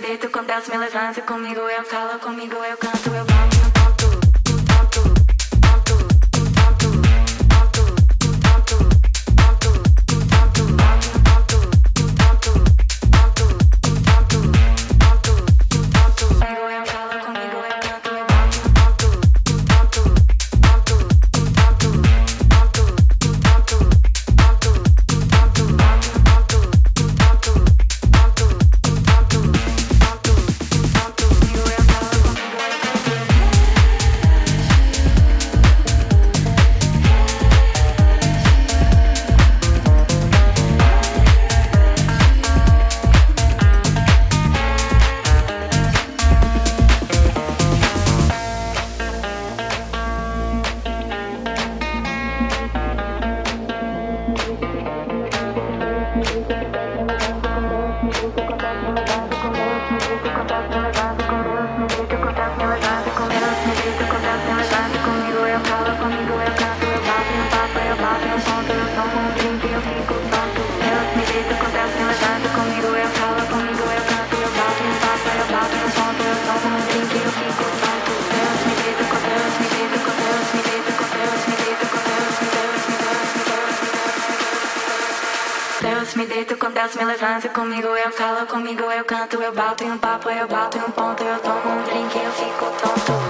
deito com Deus, me levanta, Comigo eu calo, comigo eu canto, eu balo comigo, eu calo comigo, eu canto, eu bato em um papo, eu bato em um ponto, eu tomo um drink, eu fico tonto.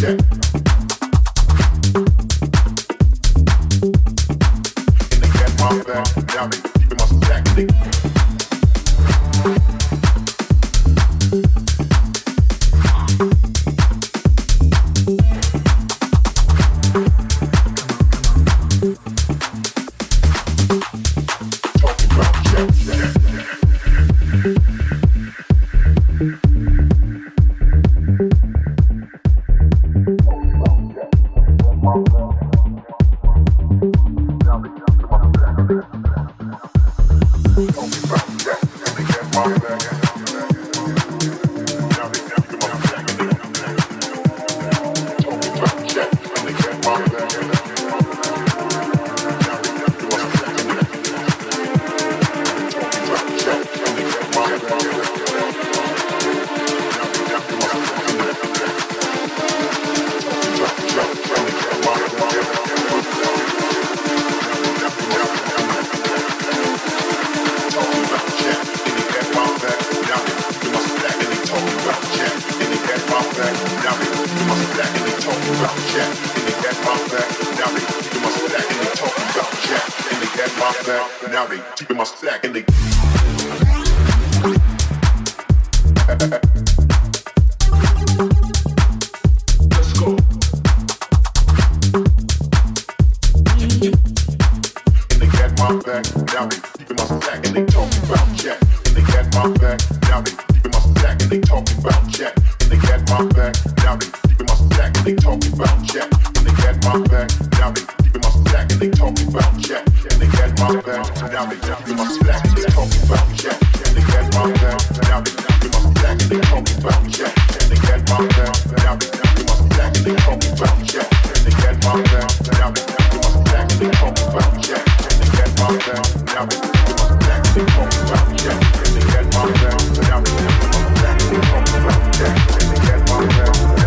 keeping they talking about Jack. When they got my back, now they deep in my sack. They talking about Jack. When they got my back, now they deep in my sack. They talking about Jack. When they got my back, now they deep in my sack. They talking about Jack. When they got my back, now they deep in my sack. They talking about Jack. When they got my back, now they deep in my sack. They talking about Jack. When they got my back, now they deep in my sack. They talking about Jack. When they got my back, now they deep in my sack. They talking about Jack. When they got my back, now they deep in my sack. From the black deck, and they get my back.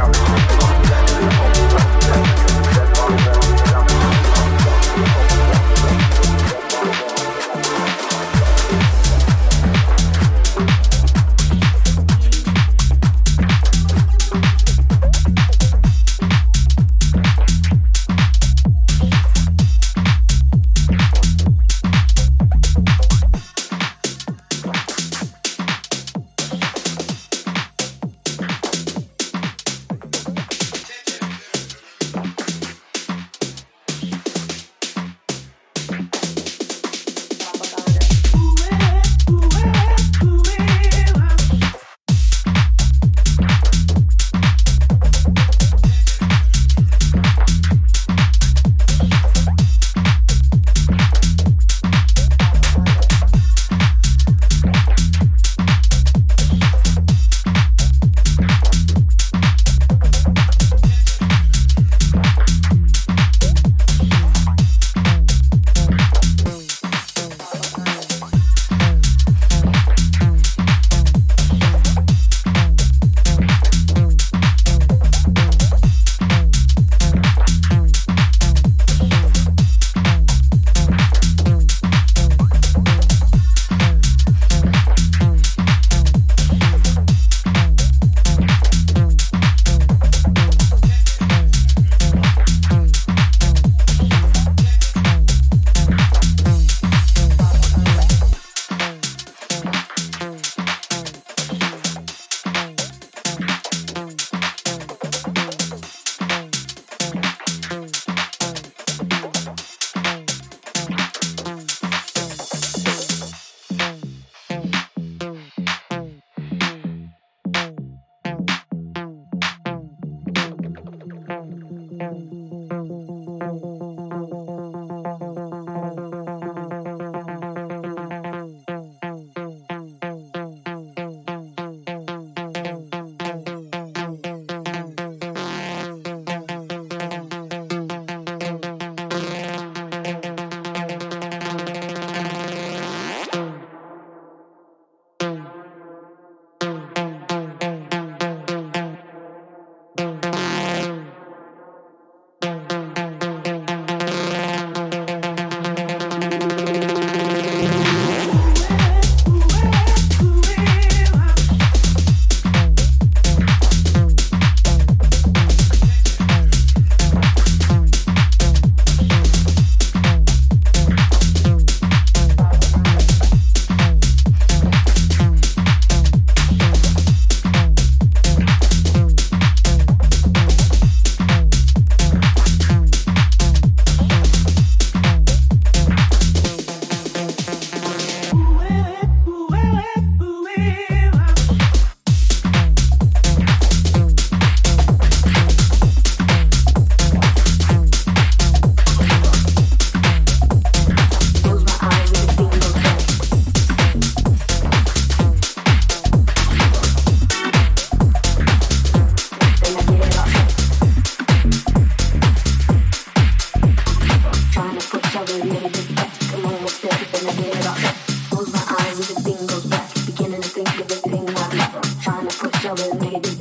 tell me.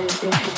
everything.